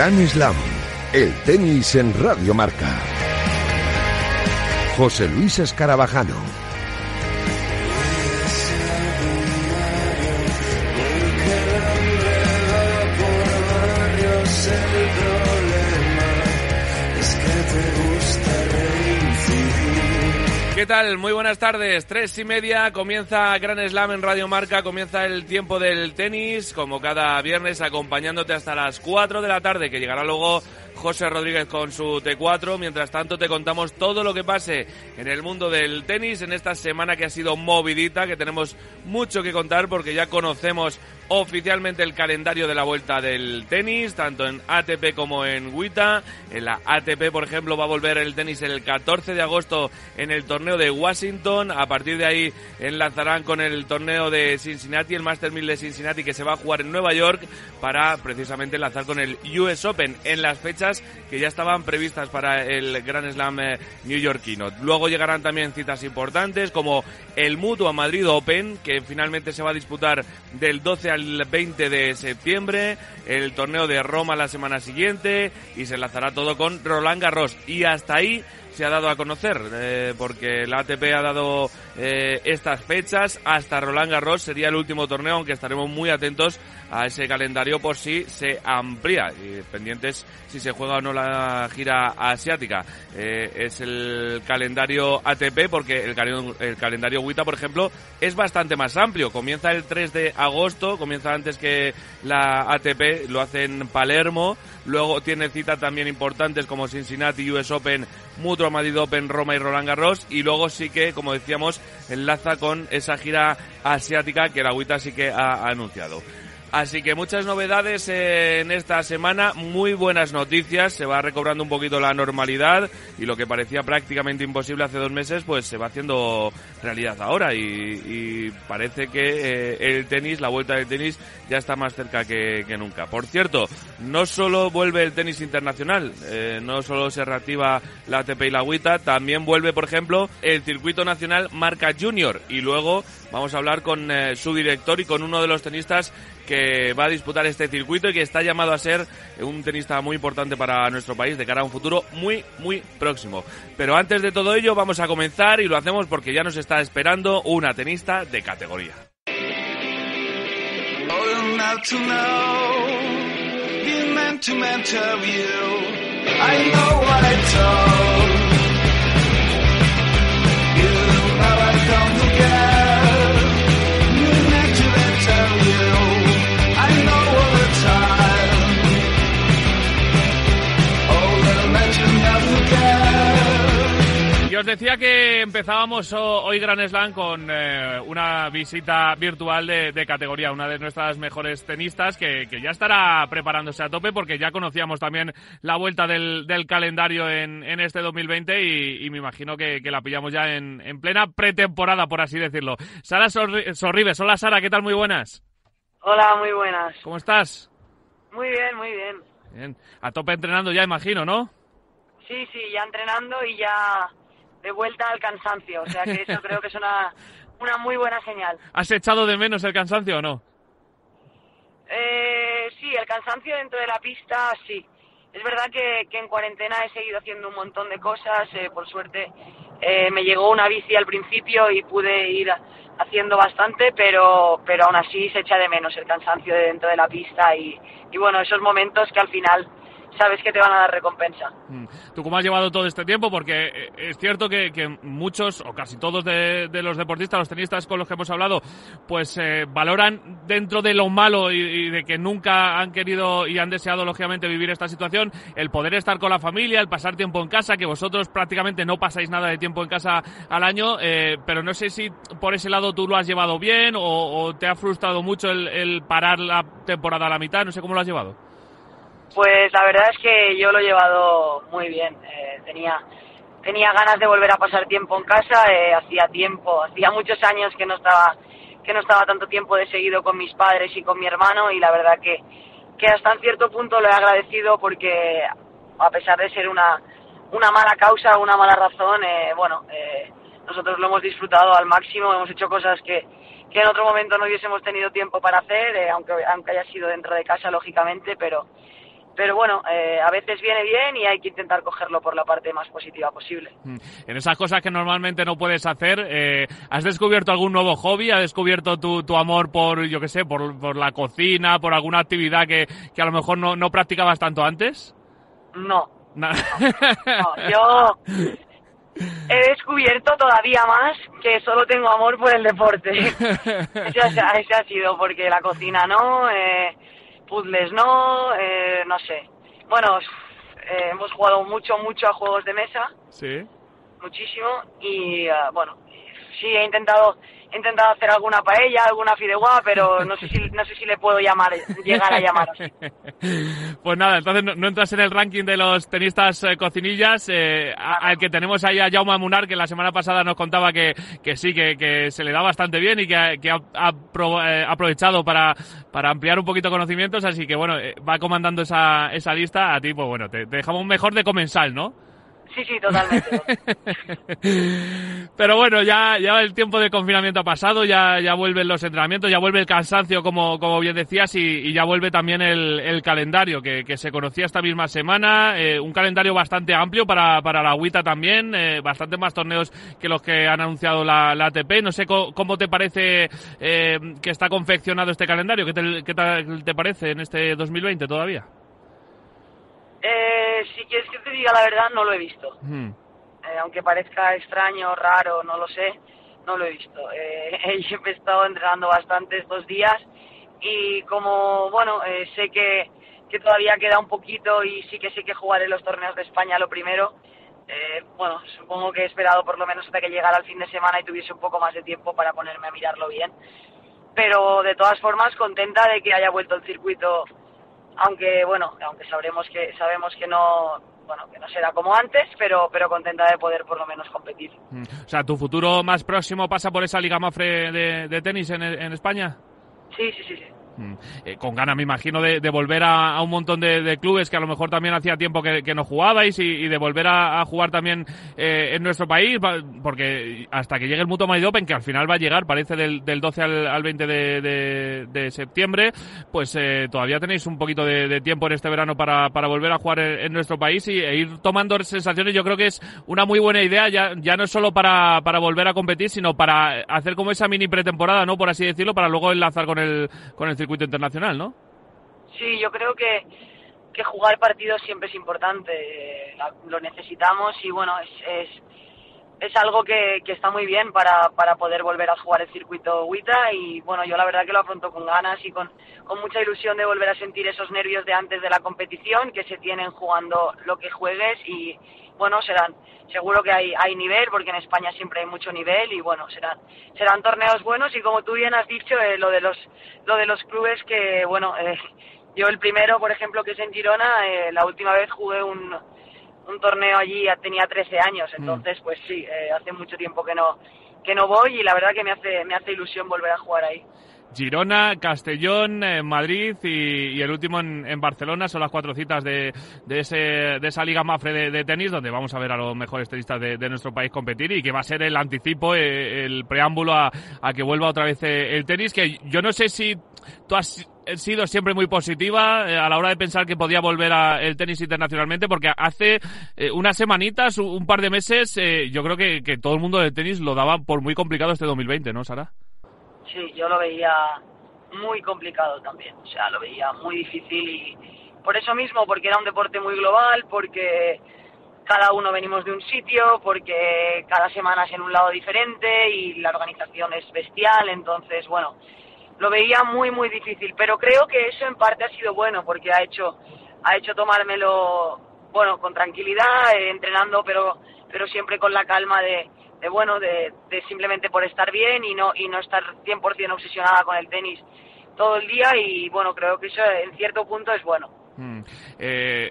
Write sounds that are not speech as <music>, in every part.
Gran Slam, el tenis en Radio Marca. José Luis Escarabajano. ¿Qué tal? Muy buenas tardes. Tres y media comienza Gran Slam en Radio Marca, comienza el tiempo del tenis, como cada viernes, acompañándote hasta las 4 de la tarde, que llegará luego José Rodríguez con su T4. Mientras tanto, te contamos todo lo que pase en el mundo del tenis en esta semana que ha sido movidita, que tenemos mucho que contar porque ya conocemos oficialmente el calendario de la vuelta del tenis, tanto en ATP como en WTA. En la ATP, por ejemplo, va a volver el tenis el 14 de agosto en el torneo de Washington. A partir de ahí enlazarán con el torneo de Cincinnati, el Master 1000 de Cincinnati, que se va a jugar en Nueva York para precisamente enlazar con el US Open en las fechas que ya estaban previstas para el Grand Slam eh, newyorkino. Luego llegarán también citas importantes como el Mutua Madrid Open, que finalmente se va a disputar del 12 al el 20 de septiembre, el torneo de Roma la semana siguiente y se enlazará todo con Roland Garros. Y hasta ahí se ha dado a conocer, eh, porque la ATP ha dado eh, estas fechas hasta Roland Garros, sería el último torneo, aunque estaremos muy atentos a ese calendario por si se amplía y pendientes si se juega o no la gira asiática. Eh, es el calendario ATP porque el, el calendario WITA, por ejemplo, es bastante más amplio. Comienza el 3 de agosto, comienza antes que la ATP, lo hace en Palermo. Luego tiene citas también importantes como Cincinnati, US Open, Mutua Madrid Open, Roma y Roland Garros. Y luego sí que, como decíamos, enlaza con esa gira asiática que la WITA sí que ha anunciado. Así que muchas novedades en esta semana, muy buenas noticias, se va recobrando un poquito la normalidad y lo que parecía prácticamente imposible hace dos meses, pues se va haciendo realidad ahora y, parece que eh, el tenis, la vuelta del tenis, ya está más cerca que, nunca. Por cierto, no solo vuelve el tenis internacional, eh, no solo se reactiva la ATP y la WTA, también vuelve, por ejemplo, el circuito nacional Marca Junior y luego vamos a hablar con eh, su director y con uno de los tenistas que va a disputar este circuito y que está llamado a ser un tenista muy importante para nuestro país de cara a un futuro muy, muy próximo. Pero antes de todo ello vamos a comenzar y lo hacemos porque ya nos está esperando una tenista de categoría. Os decía que empezábamos hoy Gran Slam con eh, una visita virtual de, categoría, una de nuestras mejores tenistas que, ya estará preparándose a tope porque ya conocíamos también la vuelta del, calendario en, este 2020 y, me imagino que, la pillamos ya en, plena pretemporada, por así decirlo. Sara Sorribes, hola Sara, ¿qué tal? Muy buenas. Hola, muy buenas. ¿Cómo estás? Muy bien, muy bien. Bien, a tope entrenando ya, imagino, ¿no? Sí, sí, ya entrenando y ya de vuelta al cansancio. O sea que eso creo que es una, una muy buena señal. ¿Has echado de menos el cansancio o no? Eh, sí, el cansancio dentro de la pista, sí. Es verdad que, que en cuarentena he seguido haciendo un montón de cosas. Eh, por suerte eh, me llegó una bici al principio y pude ir haciendo bastante, pero, pero aún así se echa de menos el cansancio de dentro de la pista y, y bueno, esos momentos que al final sabes que te van a dar recompensa. Mm. ¿Tú cómo has llevado todo este tiempo? Porque eh, es cierto que, muchos, o casi todos de, los deportistas, los tenistas con los que hemos hablado, pues eh, valoran dentro de lo malo y, de que nunca han querido y han deseado, lógicamente, vivir esta situación, el poder estar con la familia, el pasar tiempo en casa, que vosotros prácticamente no pasáis nada de tiempo en casa al año, eh, pero no sé si por ese lado tú lo has llevado bien o, te ha frustrado mucho el parar la temporada a la mitad, no sé cómo lo has llevado. Pues la verdad es que yo lo he llevado muy bien. Eh, tenía tenía ganas de volver a pasar tiempo en casa. Eh, hacía tiempo, hacía muchos años que no estaba que no estaba tanto tiempo de seguido con mis padres y con mi hermano y la verdad que que hasta en cierto punto lo he agradecido porque a pesar de ser una una mala causa, una mala razón, eh, bueno, nosotros lo hemos disfrutado al máximo. Hemos hecho cosas que que en otro momento no hubiésemos tenido tiempo para hacer, aunque aunque haya sido dentro de casa lógicamente, pero pero bueno, eh, a veces viene bien y hay que intentar cogerlo por la parte más positiva posible. Mm. En esas cosas que normalmente no puedes hacer, eh, ¿has descubierto algún nuevo hobby? ¿Has descubierto tu, tu amor por, yo qué sé, por, por, la cocina, por alguna actividad que, que a lo mejor no, no practicabas tanto antes? No. No, yo he descubierto todavía más que solo tengo amor por el deporte. <laughs> ese, ha sido porque la cocina no, eh, puzzles no, eh, no sé. Bueno, eh, hemos jugado mucho, mucho a juegos de mesa. Sí. Muchísimo. Y uh, bueno, sí he intentado he intentado hacer alguna paella, alguna fideuá, pero no sé si, no sé si le puedo llamar, llegar a llamar. <laughs> Pues nada, entonces no, entras en el ranking de los tenistas eh, cocinillas, eh, al que tenemos ahí a Jaume Munar, que la semana pasada nos contaba que, que sí, que, que se le da bastante bien y que, que ha, ha, eh, aprovechado para, para ampliar un poquito conocimientos, así que bueno, eh, va comandando esa, esa lista, a ti pues bueno, te, te dejamos mejor de comensal, ¿no? Sí, sí, totalmente. <laughs> Pero bueno, ya, ya el tiempo de confinamiento ha pasado, ya, ya vuelven los entrenamientos, ya vuelve el cansancio, como, como bien decías, y, ya vuelve también el, calendario que, que, se conocía esta misma semana. Eh, un calendario bastante amplio para, para la agüita también, eh, bastante más torneos que los que han anunciado la, ATP. No sé cómo, te parece eh, que está confeccionado este calendario, ¿qué te, qué te parece en este 2020 todavía? Eh, si quieres que te diga la verdad, no lo he visto. Hmm. Eh, aunque parezca extraño, raro, no lo sé, no lo he visto. Eh, <laughs> he estado entrenando bastante estos días y como, bueno, eh, sé que, que todavía queda un poquito y sí que sé que jugaré los torneos de España lo primero. Eh, bueno, supongo que he esperado por lo menos hasta que llegara el fin de semana y tuviese un poco más de tiempo para ponerme a mirarlo bien. Pero de todas formas, contenta de que haya vuelto el circuito aunque bueno, aunque sabremos que sabemos que no bueno, que no será como antes, pero pero contenta de poder por lo menos competir. Mm. O sea, tu futuro más próximo pasa por esa Liga Mafre de, de tenis en, en España? Sí, sí, sí, sí. Mm. Eh, con ganas, me imagino, de, volver a, un montón de, clubes que a lo mejor también hacía tiempo que, no jugabais y, de volver a, jugar también eh, en nuestro país, porque hasta que llegue el Mutuo Madrid Open, que al final va a llegar, parece del, del 12 al, 20 de, septiembre, pues eh, todavía tenéis un poquito de, tiempo en este verano para, volver a jugar en, nuestro país y, e ir tomando sensaciones. Yo creo que es una muy buena idea, ya, ya no es solo para, para volver a competir, sino para hacer como esa mini pretemporada, ¿no? Por así decirlo, para luego enlazar con el, con el circuito internacional, ¿no? Sí, yo creo que, que jugar partidos siempre es importante, lo necesitamos y bueno, es, es, es algo que, que, está muy bien para, para poder volver a jugar el circuito WITA y bueno, yo la verdad que lo afronto con ganas y con, con mucha ilusión de volver a sentir esos nervios de antes de la competición que se tienen jugando lo que juegues y bueno, serán seguro que hay, hay nivel, porque en España siempre hay mucho nivel y bueno, serán, serán torneos buenos y como tú bien has dicho, eh, lo, de los, lo de los clubes que, bueno, eh, yo el primero, por ejemplo, que es en Girona, eh, la última vez jugué un, un torneo allí, tenía 13 años, mm. entonces pues sí, hace mucho tiempo que no, que no voy y la verdad que me hace, me hace ilusión volver a jugar ahí. Girona, Castellón, en Madrid y, el último en, Barcelona. Son las cuatro citas de, de, ese, de esa Liga Mafre de, tenis, donde vamos a ver a los mejores tenistas de, nuestro país competir y que va a ser el anticipo, eh, el preámbulo a, que vuelva otra vez eh, el tenis. Que yo no sé si tú has sido siempre muy positiva eh, a la hora de pensar que podía volver a el tenis internacionalmente, porque hace unas semanitas, un par de meses, yo creo que, que todo el mundo del tenis lo daba por muy complicado este 2020, ¿no, Sara? Sí, yo lo veía muy complicado también, o sea, lo veía muy difícil y por eso mismo, porque era un deporte muy global, porque cada uno venimos de un sitio, porque cada semana es en un lado diferente y la organización es bestial, entonces, bueno, lo veía muy, muy difícil, pero creo que eso en parte ha sido bueno, porque ha hecho, ha hecho tomármelo, bueno, con tranquilidad, eh, entrenando, pero, pero siempre con la calma de, de bueno, de, de, simplemente por estar bien y no, y no estar 100% obsesionada con el tenis todo el día y bueno, creo que eso en cierto punto es bueno. Mm. Eh,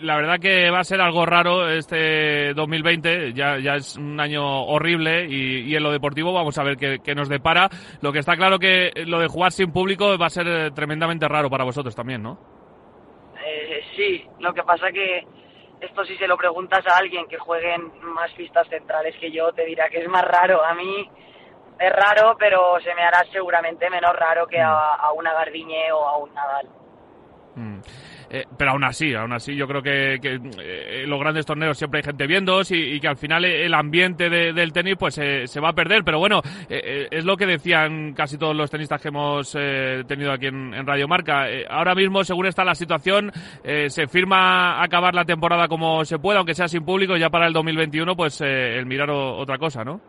la verdad que va a ser algo raro este 2020, ya, ya es un año horrible y, y en lo deportivo vamos a ver qué, qué, nos depara. Lo que está claro que lo de jugar sin público va a ser tremendamente raro para vosotros también, ¿no? Eh, sí, lo que pasa que esto si se lo preguntas a alguien que juegue en más pistas centrales que yo, te dirá que es más raro. A mí es raro, pero se me hará seguramente menos raro que a, mm. una Gardiñe o a un Nadal. Mm. eh, pero aún así, aún así yo creo que, que eh, los grandes torneos siempre hay gente viendo y, que al final el ambiente de, del tenis pues se va a perder, pero bueno, es lo que decían casi todos los tenistas que hemos tenido aquí en, en Radio Marca. ahora mismo, según está la situación, se firma acabar la temporada como se pueda, aunque sea sin público, ya para el 2021 pues el mirar otra cosa, ¿no?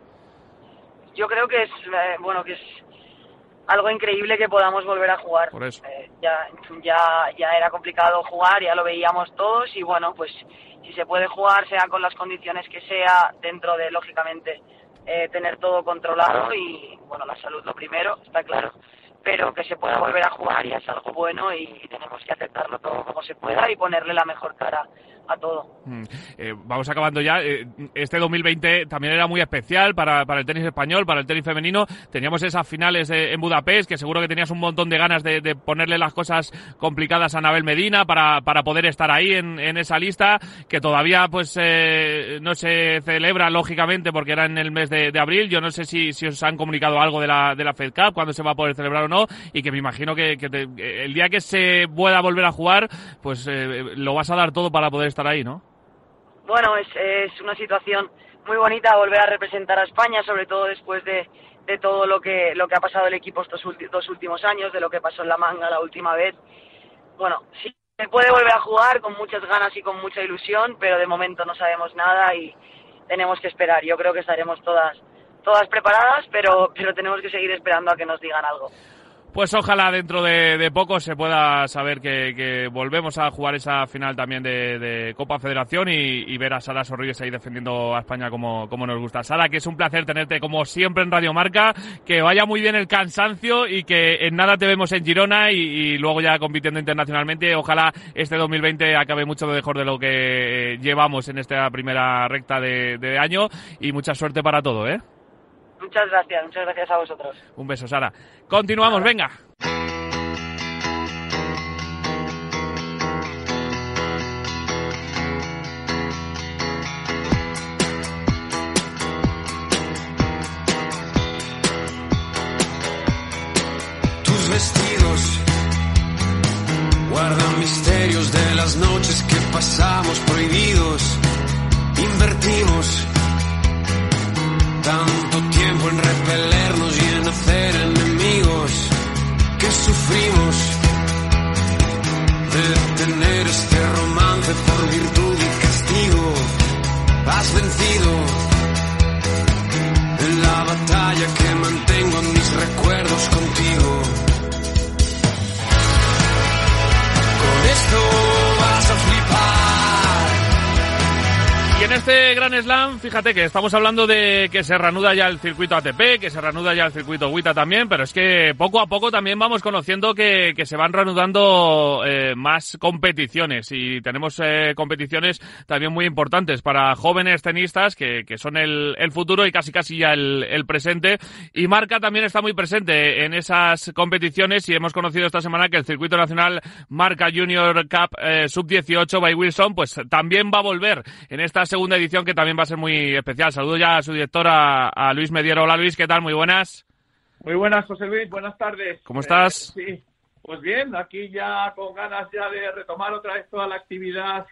Yo creo que es, bueno, que es algo increíble que podamos volver a jugar. Eh, ya, ya, ya era complicado jugar, ya lo veíamos todos y bueno, pues si se puede jugar, sea con las condiciones que sea, dentro de, lógicamente, eh, tener todo controlado y bueno, la salud lo primero, está claro, pero que se pueda volver a jugar ya es algo bueno y tenemos que aceptarlo todo como se pueda y ponerle la mejor cara a todo. Mm. Eh, vamos acabando ya. Eh, este 2020 también era muy especial para, para, el tenis español, para el tenis femenino. Teníamos esas finales en Budapest, que seguro que tenías un montón de ganas de, de ponerle las cosas complicadas a Anabel Medina para, para poder estar ahí en, esa lista, que todavía pues eh, no se celebra lógicamente porque era en el mes de, de, abril. Yo no sé si, si os han comunicado algo de la, de la Fed Cup, cuándo se va a poder celebrar o no, y que me imagino que, el día que se pueda volver a jugar, pues lo vas a dar todo para poder estar ahí, ¿no? Bueno, es, es una situación muy bonita volver a representar a España, sobre todo después de, de todo lo que, lo que ha pasado el equipo estos dos últimos años, de lo que pasó en la manga la última vez. Bueno, sí, se puede volver a jugar con muchas ganas y con mucha ilusión, pero de momento no sabemos nada y tenemos que esperar. Yo creo que estaremos todas, todas preparadas, pero, pero tenemos que seguir esperando a que nos digan algo. Pues ojalá dentro de, poco se pueda saber que, volvemos a jugar esa final también de, Copa Federación y, ver a Sara Sorribes ahí defendiendo a España como, como nos gusta. Sara, que es un placer tenerte como siempre en Radio Marca, que vaya muy bien el cansancio y que en nada te vemos en Girona y, luego ya compitiendo internacionalmente. Ojalá este 2020 acabe mucho mejor de lo que llevamos en esta primera recta de, de año y mucha suerte para todo, ¿eh? Muchas gracias, muchas gracias a vosotros. Un beso, Sara. Continuamos, venga. Tus vestidos guardan misterios de las noches que pasamos por virtud y castigo. Has vencido en la batalla que mantengo en mis recuerdos contigo. Con esto Y en este Gran Slam, fíjate que estamos hablando de que se reanuda ya el circuito ATP, que se reanuda ya el circuito WTA también, pero es que poco a poco también vamos conociendo que, que se van reanudando eh, más competiciones y tenemos eh, competiciones también muy importantes para jóvenes tenistas que, que son el, el, futuro y casi casi ya el, el, presente. Y Marca también está muy presente en esas competiciones y hemos conocido esta semana que el circuito nacional Marca Junior Cup eh, Sub-18 by Wilson pues también va a volver en estas segunda edición que también va a ser muy especial. Saludo ya a su directora, a Luis Mediero. Hola Luis, ¿qué tal? Muy buenas. Muy buenas, José Luis. Buenas tardes. ¿Cómo estás? Eh, sí, pues bien, aquí ya con ganas ya de retomar otra vez toda la actividad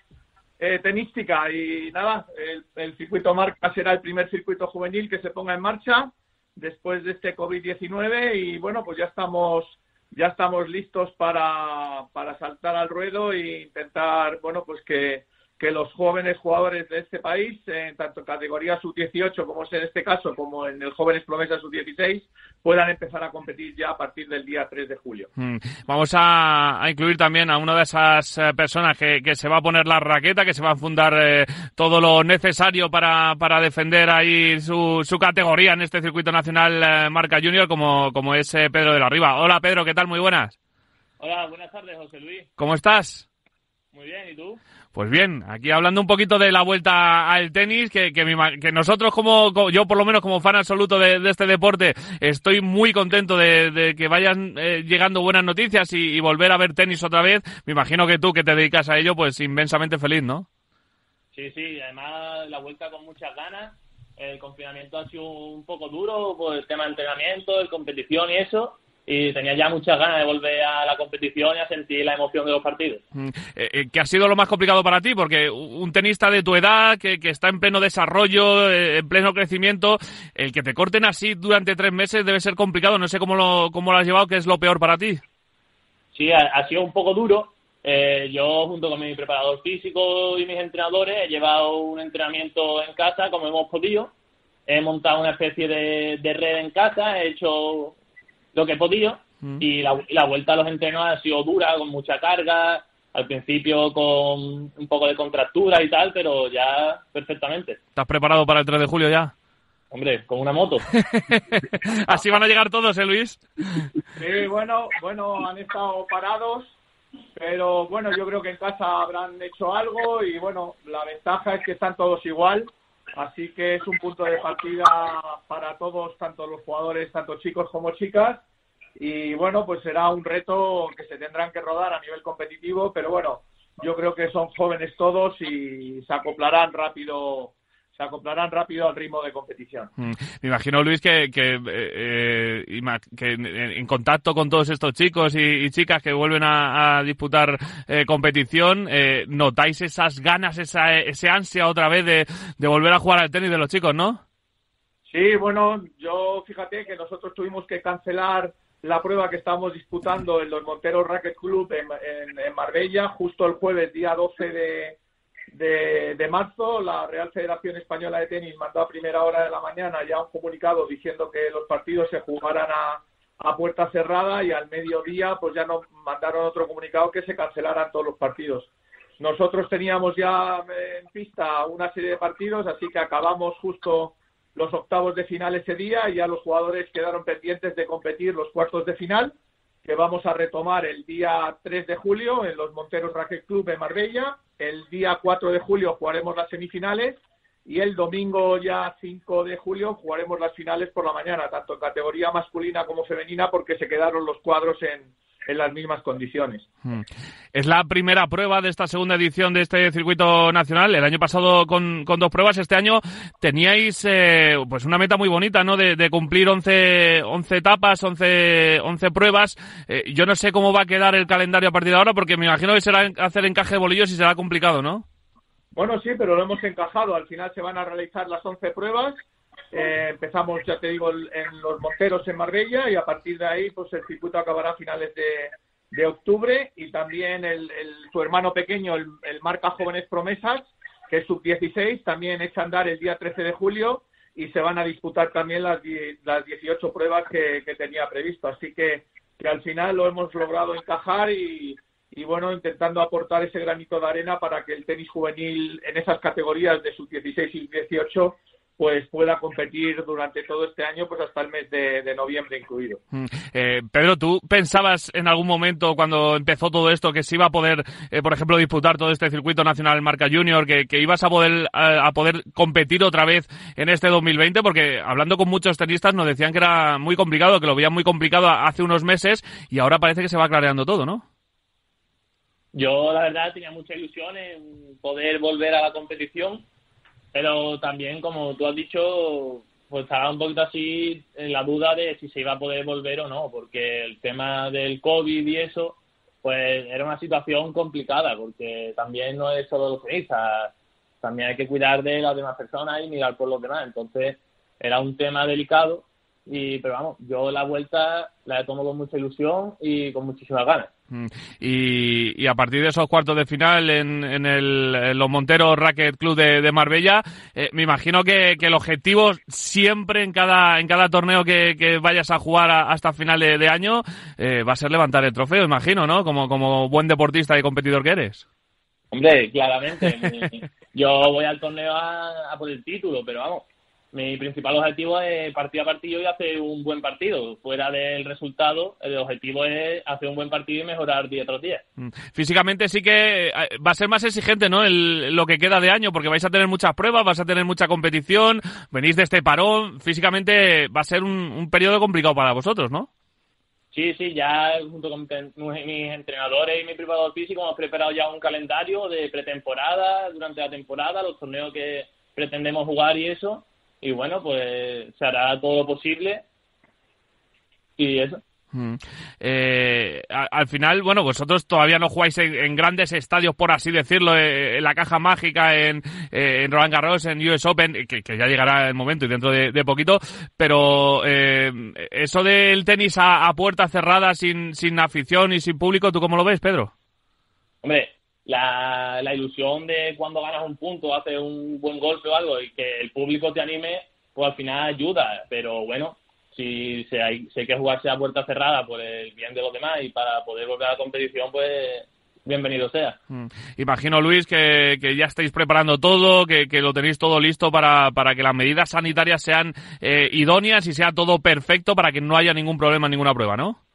eh, tenística y nada, el, el, circuito marca será el primer circuito juvenil que se ponga en marcha después de este COVID-19 y bueno, pues ya estamos ya estamos listos para, para saltar al ruedo e intentar, bueno, pues que que los jóvenes jugadores de este país, en tanto categoría sub-18 como es en este caso, como en el Jóvenes Promesa sub-16, puedan empezar a competir ya a partir del día 3 de julio. Mm. Vamos a, a, incluir también a una de esas eh, personas que, que, se va a poner la raqueta, que se va a fundar eh, todo lo necesario para, para defender ahí su, su, categoría en este circuito nacional eh, Marca Junior, como, como es eh, Pedro de la Riva. Hola Pedro, ¿qué tal? Muy buenas. Hola, buenas tardes, José Luis. ¿Cómo estás? Muy bien, ¿y tú? Pues bien, aquí hablando un poquito de la vuelta al tenis, que, que, nosotros como, yo por lo menos como fan absoluto de, este deporte, estoy muy contento de, de que vayan eh, llegando buenas noticias y, y, volver a ver tenis otra vez. Me imagino que tú que te dedicas a ello, pues inmensamente feliz, ¿no? Sí, sí, además la vuelta con muchas ganas. El confinamiento ha sido un poco duro por el tema de entrenamiento, de competición y eso y tenía ya muchas ganas de volver a la competición y a sentir la emoción de los partidos. Mm, eh, eh, ¿Qué ha sido lo más complicado para ti? Porque un tenista de tu edad, que, que está en pleno desarrollo, eh, en pleno crecimiento, el que te corten así durante tres meses debe ser complicado. No sé cómo lo, cómo lo has llevado, ¿qué es lo peor para ti? Sí, ha, ha sido un poco duro. Eh, yo, junto con mi preparador físico y mis entrenadores, he llevado un entrenamiento en casa como hemos podido. He montado una especie de, de red en casa, he hecho lo que he podido Mm. y la, y la vuelta a los entrenos ha sido dura, con mucha carga, al principio con un poco de contractura y tal, pero ya perfectamente. ¿Estás preparado para el 3 de julio ya? Hombre, con una moto. <laughs> Así van a llegar todos, ¿eh, Luis? Sí, bueno, bueno, han estado parados, pero bueno, yo creo que en casa habrán hecho algo y bueno, la ventaja es que están todos igual, así que es un punto de partida para todos, tanto los jugadores, tanto chicos como chicas, y bueno, pues será un reto que se tendrán que rodar a nivel competitivo, pero bueno, yo creo que son jóvenes todos y se acoplarán rápido se acoplarán rápido al ritmo de competición. Mm, Me imagino, Luis, que, que, eh, eh, que en, en contacto con todos estos chicos y, y chicas que vuelven a, a disputar eh, competición, eh, notáis esas ganas, esa, ese ansia otra vez de, de volver a jugar al tenis de los chicos, ¿no? Sí, bueno, yo fíjate que nosotros tuvimos que cancelar la prueba que estábamos disputando en los Monteros Racket Club en, Marbella, justo el jueves, día 12 de, de, de marzo. La Real Federación Española de Tenis mandó a primera hora de la mañana ya un comunicado diciendo que los partidos se jugaran a, a puerta cerrada y al mediodía pues ya nos mandaron otro comunicado que se cancelaran todos los partidos. Nosotros teníamos ya en pista una serie de partidos, así que acabamos justo los octavos de final ese día y ya los jugadores quedaron pendientes de competir los cuartos de final, que vamos a retomar el día 3 de julio en los Monteros Racket Club en Marbella. El día 4 de julio jugaremos las semifinales y el domingo ya 5 de julio jugaremos las finales por la mañana, tanto en categoría masculina como femenina, porque se quedaron los cuadros en, en las mismas condiciones. Mm. Es la primera prueba de esta segunda edición de este circuito nacional. El año pasado con, con dos pruebas, este año teníais eh, pues una meta muy bonita, ¿no? De, de cumplir 11, 11 etapas, 11, 11 pruebas. Eh, yo no sé cómo va a quedar el calendario a partir de ahora, porque me imagino que será hacer encaje de bolillos y será complicado, ¿no? Bueno, sí, pero lo hemos encajado. Al final se van a realizar las 11 pruebas. Eh, empezamos, ya te digo, en los Monteros en Marbella y a partir de ahí, pues el circuito acabará a finales de, de octubre y también el, el- su hermano pequeño, el, Marca Jóvenes Promesas, que es sub-16, también echa a andar el día 13 de julio y se van a disputar también las, las 18 pruebas que, que tenía previsto. Así que, que al final lo hemos logrado encajar y, y bueno, intentando aportar ese granito de arena para que el tenis juvenil en esas categorías de sub 16 y 18 pues pueda competir durante todo este año, pues hasta el mes de, de noviembre incluido. Mm. Eh, Pedro, ¿tú pensabas en algún momento cuando empezó todo esto que se iba a poder, eh, por ejemplo, disputar todo este circuito nacional Marca Junior, que, que ibas a poder, a, a poder competir otra vez en este 2020? Porque hablando con muchos tenistas nos decían que era muy complicado, que lo veían muy complicado hace unos meses y ahora parece que se va clareando todo, ¿no? Yo, la verdad, tenía mucha ilusión en poder volver a la competición, pero también, como tú has dicho, pues estaba un poquito así en la duda de si se iba a poder volver o no, porque el tema del COVID y eso, pues era una situación complicada, porque también no es solo los tenistas, también hay que cuidar de las demás personas y mirar por los demás, entonces era un tema delicado, y pero vamos, yo la vuelta la he tomado con mucha ilusión y con muchísimas ganas. Mm. Y, a partir de esos cuartos de final en, el, los Monteros Racket Club de, Marbella, eh, me imagino que, el objetivo siempre en cada, en cada torneo que, vayas a jugar hasta final de, año eh, va a ser levantar el trofeo, imagino, ¿no? Como, como buen deportista y competidor que eres. Hombre, claramente. yo voy al torneo a, a por el título, pero vamos, mi principal objetivo es partido a partido y hacer un buen partido. Fuera del resultado, el objetivo es hacer un buen partido y mejorar día tras día. Mm. Físicamente sí que eh, va a ser más exigente, ¿no? El, lo que queda de año, porque vais a tener muchas pruebas, vas a tener mucha competición, venís de este parón, físicamente va a ser un, un periodo complicado para vosotros, ¿no? Sí, sí, ya junto con mis entrenadores y mi preparador físico hemos preparado ya un calendario de pretemporada durante la temporada, los torneos que pretendemos jugar y eso. Y bueno, pues se hará todo lo posible. Y eso. Mm. Eh, al final, bueno, vosotros todavía no jugáis en, grandes estadios, por así decirlo, eh, en la caja mágica, en, eh, en Roland Garros, en US Open, que, ya llegará el momento y dentro de, poquito, pero eso del tenis a, puerta cerrada, sin, sin afición y sin público, ¿tú cómo lo ves, Pedro? Hombre, la, la ilusión de cuando ganas un punto, haces un buen golpe o algo y que el público te anime, pues al final ayuda, pero bueno, si se hay, que jugarse a puerta cerrada por el bien de los demás y para poder volver a la competición, pues bienvenido sea. Mm. Imagino, Luis, que, ya estáis preparando todo, que, lo tenéis todo listo para, para que las medidas sanitarias sean eh, idóneas y sea todo perfecto para que no haya ningún problema en ninguna prueba, ¿no?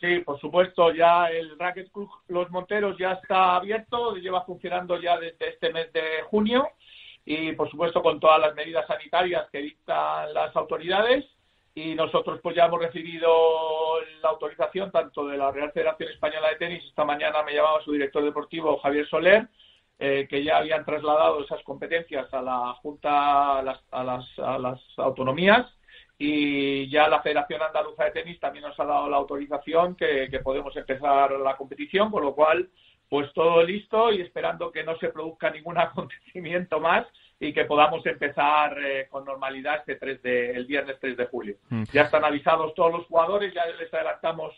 Sí, por supuesto, ya el Racket Club Los Monteros ya está abierto, lleva funcionando ya desde este mes de junio y, por supuesto, con todas las medidas sanitarias que dictan las autoridades. Y nosotros pues ya hemos recibido la autorización tanto de la Real Federación Española de Tenis, esta mañana me llamaba su director deportivo Javier Soler, eh, que ya habían trasladado esas competencias a la Junta, a las, a las, a las autonomías y ya la Federación Andaluza de Tenis también nos ha dado la autorización que, que podemos empezar la competición, con lo cual pues todo listo y esperando que no se produzca ningún <laughs> acontecimiento más y que podamos empezar eh, con normalidad este 3 de, el viernes 3 de julio. Mm. Ya están avisados todos los jugadores, ya les adelantamos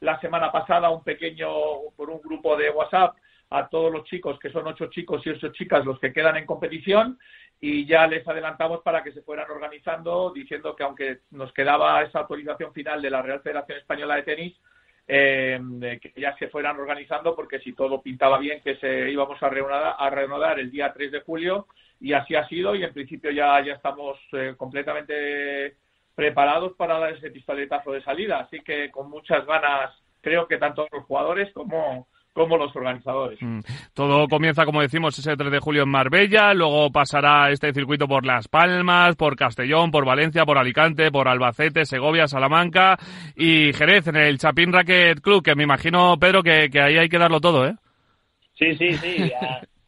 la semana pasada un pequeño, por un grupo de WhatsApp, a todos los chicos, que son ocho chicos y ocho chicas los que quedan en competición, y ya les adelantamos para que se fueran organizando, diciendo que aunque nos quedaba esa autorización final de la Real Federación Española de Tenis, eh, que ya se fueran organizando, porque si todo pintaba bien, que se íbamos a reanudar, a reanudar el día 3 de julio y así ha sido y en principio ya, ya estamos eh, completamente preparados para dar ese pistoletazo de salida. Así que con muchas ganas creo que tanto los jugadores como, como los organizadores. Mm. Todo comienza, como decimos, ese 3 de julio en Marbella, luego pasará este circuito por Las Palmas, por Castellón, por Valencia, por Alicante, por Albacete, Segovia, Salamanca y Jerez en el Chapín Racket Club, que me imagino, Pedro, que, que ahí hay que darlo todo, ¿eh? Sí, sí, sí.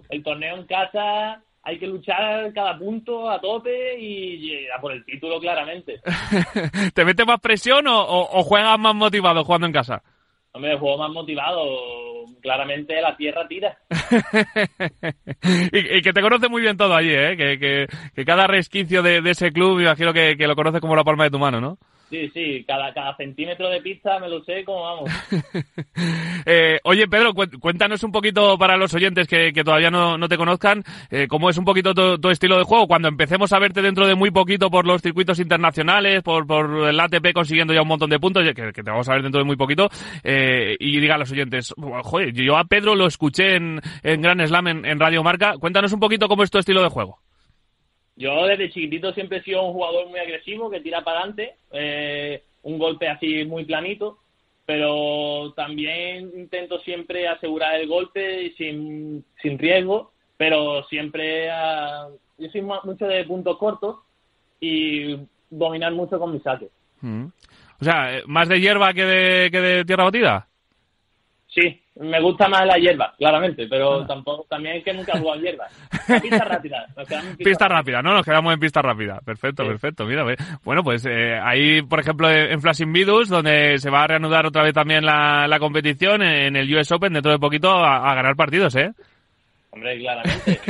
el torneo en casa hay que luchar cada punto a tope y, a por el título claramente. <laughs> ¿Te mete más presión o, juegas más motivado jugando en casa? Hombre, juego más motivado. Claramente la tierra tira. <laughs> y, que te conoce muy bien todo allí, ¿eh? Que, que, cada resquicio de, ese club, imagino que, que lo conoce como la palma de tu mano, ¿no? Sí, sí, cada, centímetro de pista me lo sé como vamos. <laughs> eh, oye, Pedro, cuéntanos un poquito para los oyentes que, todavía no, no, te conozcan, eh, cómo es un poquito tu, estilo de juego. Cuando empecemos a verte dentro de muy poquito por los circuitos internacionales, por, por el ATP consiguiendo ya un montón de puntos, que, que te vamos a ver dentro de muy poquito, eh, y diga a los oyentes, joder, yo a Pedro lo escuché en, en Gran Slam en, en Radio Marca. Cuéntanos un poquito cómo es tu estilo de juego. Yo desde chiquitito siempre he sido un jugador muy agresivo, que tira para adelante, eh, un golpe así muy planito, pero también intento siempre asegurar el golpe sin, sin riesgo, pero siempre yo soy mucho de puntos cortos y dominar mucho con mis saques. Mm. O sea, ¿más de hierba que de, que de tierra batida? Sí, me gusta más la hierba, claramente, pero ah. tampoco también es que nunca he jugado hierba. <laughs> pista rápida. pista, rápida, ¿no? Nos quedamos en pista rápida. Perfecto, perfecto. Mira, bueno, pues eh, ahí, por ejemplo, en Flashing Vidus, donde se va a reanudar otra vez también la, la competición en el US Open dentro de poquito a, a ganar partidos, ¿eh? Hombre, claramente.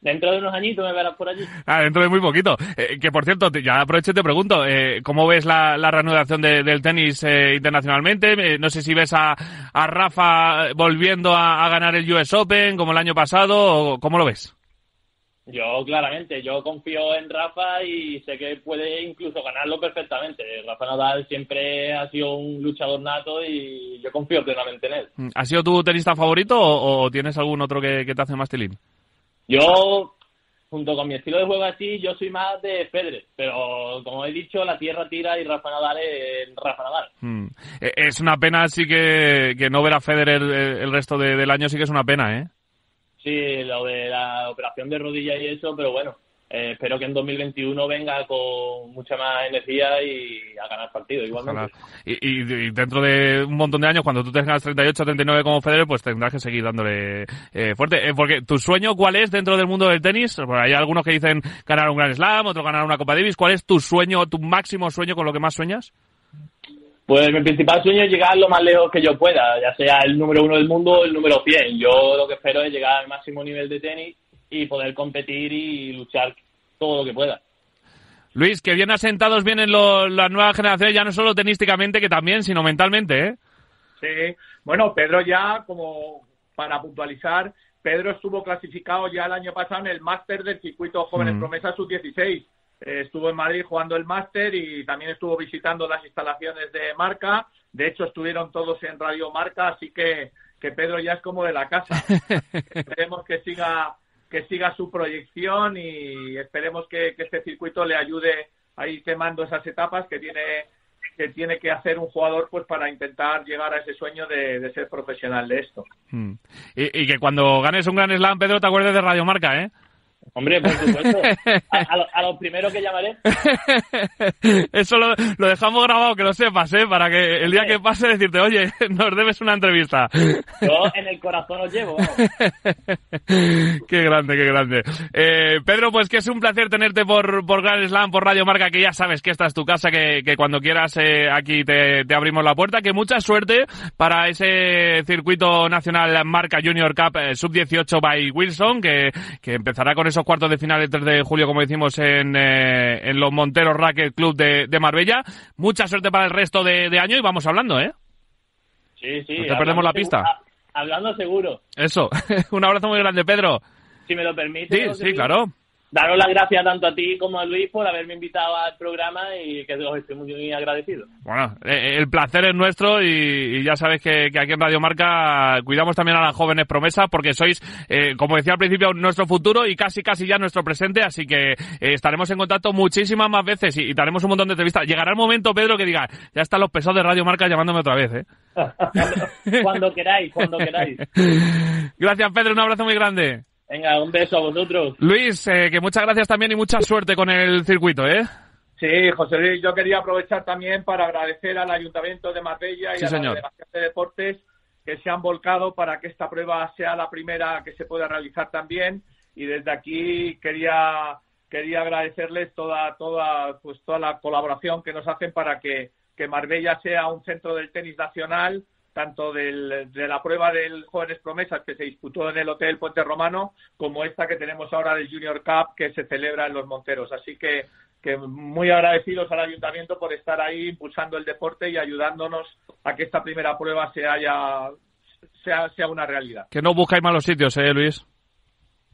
dentro de unos añitos me verás por allí. Ah, dentro de muy poquito. Eh, que por cierto, ya aprovecho y te pregunto, eh, ¿cómo ves la, reanudación del tenis eh, internacionalmente? no sé si ves a, a Rafa volviendo a, ganar el US Open como el año pasado, o ¿cómo lo ves? Yo, claramente, yo confío en Rafa y sé que puede incluso ganarlo perfectamente. Rafa Nadal siempre ha sido un luchador nato y yo confío plenamente en él. ¿Ha sido tu tenista favorito o, tienes algún otro que, te hace más tilín? Yo, junto con mi estilo de juego así, yo soy más de Federer, pero como he dicho, la tierra tira y Rafa Nadal es Rafa Nadal. Mm. E, es una pena sí que, no ver a Federer el resto del año, sí que es una pena, ¿eh? Sí, lo de la operación de rodilla y eso, pero bueno, eh, espero que en 2021 venga con mucha más energía y a ganar partido igualmente. Y, dentro de un montón de años, cuando tú tengas 38 o 39 como Federer, pues tendrás que seguir dándole eh, fuerte. Eh, porque tu sueño, ¿cuál es dentro del mundo del tenis? hay algunos que dicen ganar un Grand Slam, otros ganar una Copa Davis. ¿Cuál es tu sueño, tu máximo sueño con lo que más sueñas? Pues mi principal sueño es llegar lo más lejos que yo pueda, ya sea el número uno del mundo o el número 100. Yo lo que espero es llegar al máximo nivel de tenis y poder competir y luchar todo lo que pueda. Luis, que bien asentados vienen los, las nuevas generaciones, ya no solo tenísticamente, que también, sino mentalmente, ¿eh? Sí, bueno, Pedro ya, como para puntualizar, Pedro estuvo clasificado ya el año pasado en el máster del circuito Jóvenes Mm. Promesas Sub-16. Eh, estuvo en Madrid jugando el máster y también estuvo visitando las instalaciones de Marca. De hecho, estuvieron todos en Radio Marca, así que, que Pedro ya es como de la casa. <laughs> esperemos que siga que siga su proyección y esperemos que, que este circuito le ayude a ir quemando esas etapas que tiene que tiene que hacer un jugador pues para intentar llegar a ese sueño de, de ser profesional de esto. Mm. Y, y que cuando ganes un gran slam, Pedro, te acuerdes de Radio Marca, ¿eh? Hombre, por supuesto. <laughs> A, a lo- a primeros que llamaré. <laughs> Eso lo, lo dejamos grabado, que lo sepas, ¿eh? Para que el día que pase decirte, oye, <laughs> nos debes una entrevista. Yo en el corazón os llevo. qué grande, qué grande. Eh, Pedro, pues que es un placer tenerte por, por Grand Slam, por Radio Marca, que ya sabes que esta es tu casa, que, que cuando quieras eh, aquí te, te abrimos la puerta. Que mucha suerte para ese circuito nacional Marca Junior Cup eh, Sub-18 by Wilson, que, que empezará con esos cuartos de final el 3 de julio, como decimos, en, eh, en los Monteros Racket Club de, de Marbella. Mucha suerte para el resto de, de año y vamos hablando, ¿eh? Sí, sí. No te perdemos la pista. Hablando seguro. Eso. <laughs> un abrazo muy grande, Pedro. Si me lo permite. Sí, sí, claro. Daros las gracias tanto a ti como a Luis por haberme invitado al programa y que os estoy muy agradecido. Bueno, eh, el placer es nuestro y, y ya sabes que, que aquí en Radio Marca cuidamos también a las jóvenes promesas porque sois, eh, como decía al principio, nuestro futuro y casi casi ya nuestro presente, así que eh, estaremos en contacto muchísimas más veces y, y daremos un montón de entrevistas. Llegará el momento, Pedro, que diga, ya están los pesados de Radio Marca llamándome otra vez, ¿eh? <laughs> cuando, cuando queráis, cuando queráis. <laughs> Gracias, Pedro, un abrazo muy grande. Venga, un beso a vosotros. Luis, eh, que muchas gracias también y mucha suerte con el circuito, ¿eh? Sí, José Luis, yo quería aprovechar también para agradecer al Ayuntamiento de Marbella y Sí, a señor. la Delegación de Deportes que se han volcado para que esta prueba sea la primera que se pueda realizar también y desde aquí quería quería agradecerles toda toda pues toda la colaboración que nos hacen para que, que Marbella sea un centro del tenis nacional tanto del- de la prueba del Jóvenes Promesas que se disputó en el Hotel Puente Romano como esta que tenemos ahora del Junior Cup que se celebra en Los Monteros. Así que, que muy agradecidos al Ayuntamiento por estar ahí impulsando el deporte y ayudándonos a que esta primera prueba se haya, sea, sea una realidad. Que no buscáis malos sitios, ¿eh, Luis?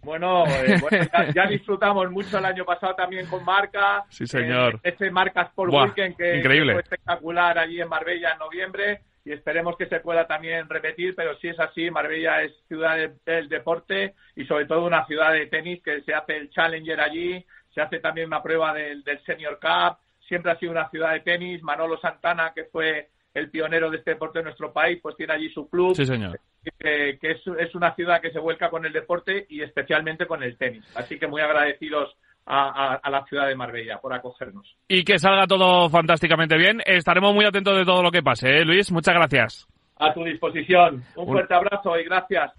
Bueno, eh, <laughs> bueno, ya, ya disfrutamos mucho el año pasado también con Marca. Sí, señor. Eh, este Marca Sport Buah, Weekend que, increíble. que fue espectacular allí en Marbella en noviembre y esperemos que se pueda también repetir, pero si es así, Marbella es ciudad de- del deporte y sobre todo una ciudad de tenis que se hace el Challenger allí, se hace también una prueba del, del Senior Cup, siempre ha sido una ciudad de tenis, Manolo Santana, que fue el pionero de este deporte en nuestro país, pues tiene allí su club Sí, señor. que, que es, es una ciudad que se vuelca con el deporte y especialmente con el tenis. Así que muy agradecidos a, a- a la ciudad de Marbella por acogernos. Y que salga todo fantásticamente bien. Estaremos muy atentos de todo lo que pase, ¿eh, Luis? Muchas gracias. A tu disposición. Un Un- fuerte abrazo y gracias.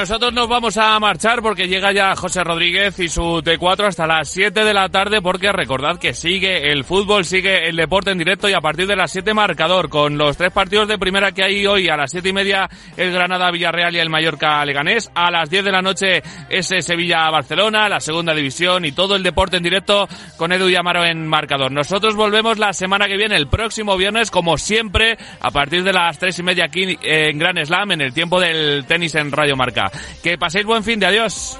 Nosotros nos vamos a marchar porque llega ya José Rodríguez y su T4 hasta las 7 de la tarde porque recordad que sigue el fútbol, sigue el deporte en directo y a partir de las 7 marcador con los tres partidos de primera que hay hoy a las 7 y media el Granada Villarreal y el Mallorca Leganés, a las 10 de la noche ese Sevilla Barcelona, la segunda división y todo el deporte en directo con Edu y Amaro en marcador. Nosotros volvemos la semana que viene, el próximo viernes, como siempre, a partir de las 3 y media aquí en Gran Slam en el tiempo del tenis en Radio Marca. Que paséis buen fin de adiós.